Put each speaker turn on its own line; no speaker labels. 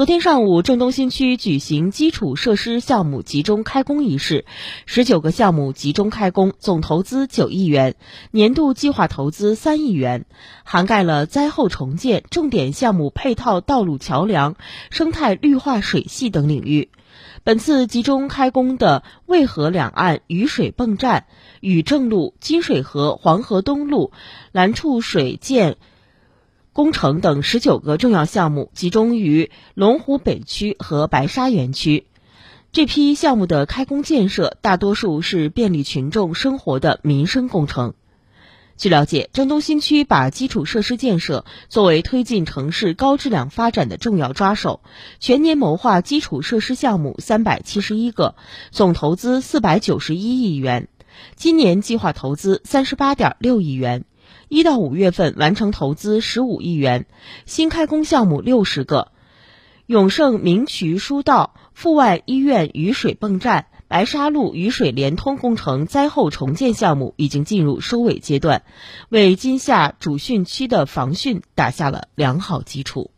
昨天上午，郑东新区举行基础设施项目集中开工仪式，十九个项目集中开工，总投资九亿元，年度计划投资三亿元，涵盖了灾后重建、重点项目配套道路桥梁、生态绿化水系等领域。本次集中开工的渭河两岸雨水泵站、禹正路、金水河黄河东路、蓝处水建。工程等十九个重要项目集中于龙湖北区和白沙园区。这批项目的开工建设，大多数是便利群众生活的民生工程。据了解，郑东新区把基础设施建设作为推进城市高质量发展的重要抓手，全年谋划基础设施项目三百七十一个，总投资四百九十一亿元，今年计划投资三十八点六亿元。一到五月份完成投资十五亿元，新开工项目六十个，永盛明渠疏道、阜外医院雨水泵站、白沙路雨水连通工程灾后重建项目已经进入收尾阶段，为今夏主汛期的防汛打下了良好基础。